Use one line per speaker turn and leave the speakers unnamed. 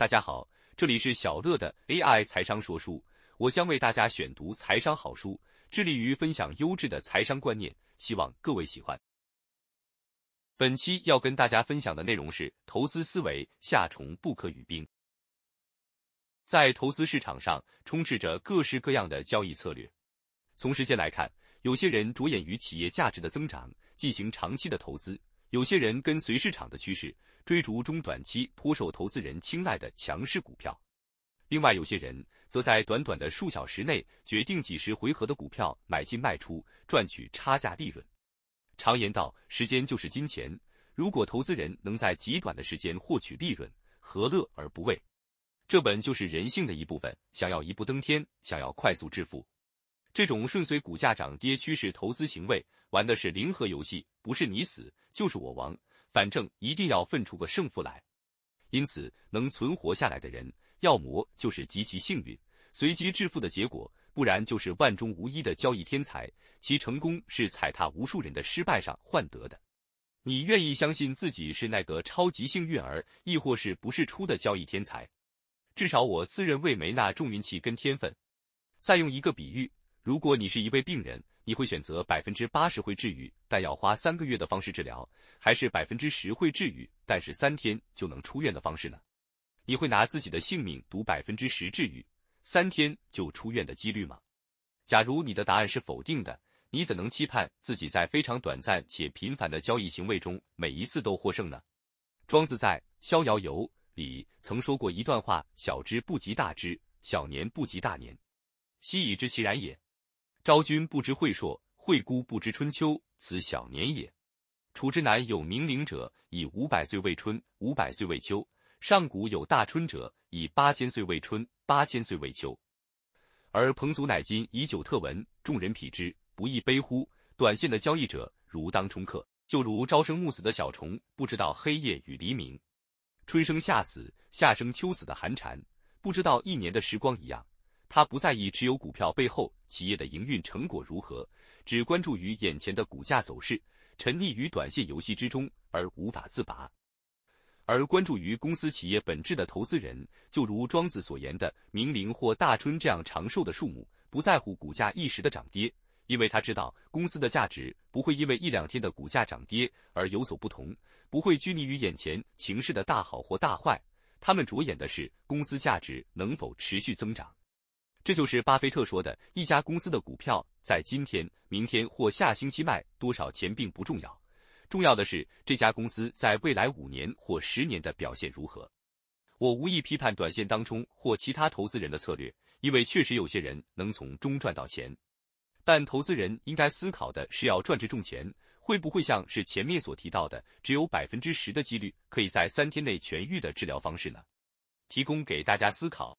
大家好，这里是小乐的 AI 财商说书，我将为大家选读财商好书，致力于分享优质的财商观念，希望各位喜欢。本期要跟大家分享的内容是投资思维，夏虫不可语冰。在投资市场上，充斥着各式各样的交易策略。从时间来看，有些人着眼于企业价值的增长，进行长期的投资；有些人跟随市场的趋势。追逐中短期颇受投资人青睐的强势股票，另外有些人则在短短的数小时内决定几十回合的股票买进卖出，赚取差价利润。常言道，时间就是金钱。如果投资人能在极短的时间获取利润，何乐而不为？这本就是人性的一部分。想要一步登天，想要快速致富，这种顺随股价涨跌趋势投资行为，玩的是零和游戏，不是你死就是我亡。反正一定要分出个胜负来，因此能存活下来的人，要么就是极其幸运，随机致富的结果，不然就是万中无一的交易天才，其成功是踩踏无数人的失败上换得的。你愿意相信自己是那个超级幸运儿，亦或是不是出的交易天才？至少我自认为没那重运气跟天分。再用一个比喻，如果你是一位病人。你会选择百分之八十会治愈，但要花三个月的方式治疗，还是百分之十会治愈，但是三天就能出院的方式呢？你会拿自己的性命赌百分之十治愈，三天就出院的几率吗？假如你的答案是否定的，你怎能期盼自己在非常短暂且频繁的交易行为中每一次都获胜呢？庄子在《逍遥游》里曾说过一段话：“小之不及大之，小年不及大年，昔已知其然也。”昭君不知晦朔，惠姑不知春秋，此小年也。楚之南有明灵者，以五百岁为春，五百岁为秋；上古有大春者，以八千岁为春，八千岁为秋。而彭祖乃今以久特闻，众人匹之，不亦悲乎？短线的交易者如当冲客，就如朝生暮死的小虫，不知道黑夜与黎明，春生夏死，夏生秋死的寒蝉，不知道一年的时光一样。他不在意持有股票背后企业的营运成果如何，只关注于眼前的股价走势，沉溺于短线游戏之中而无法自拔。而关注于公司企业本质的投资人，就如庄子所言的明灵或大春这样长寿的树木，不在乎股价一时的涨跌，因为他知道公司的价值不会因为一两天的股价涨跌而有所不同，不会拘泥于眼前情势的大好或大坏，他们着眼的是公司价值能否持续增长。这就是巴菲特说的：一家公司的股票在今天、明天或下星期卖多少钱并不重要，重要的是这家公司在未来五年或十年的表现如何。我无意批判短线当中或其他投资人的策略，因为确实有些人能从中赚到钱。但投资人应该思考的是，要赚这种钱，会不会像是前面所提到的，只有百分之十的几率可以在三天内痊愈的治疗方式呢？提供给大家思考。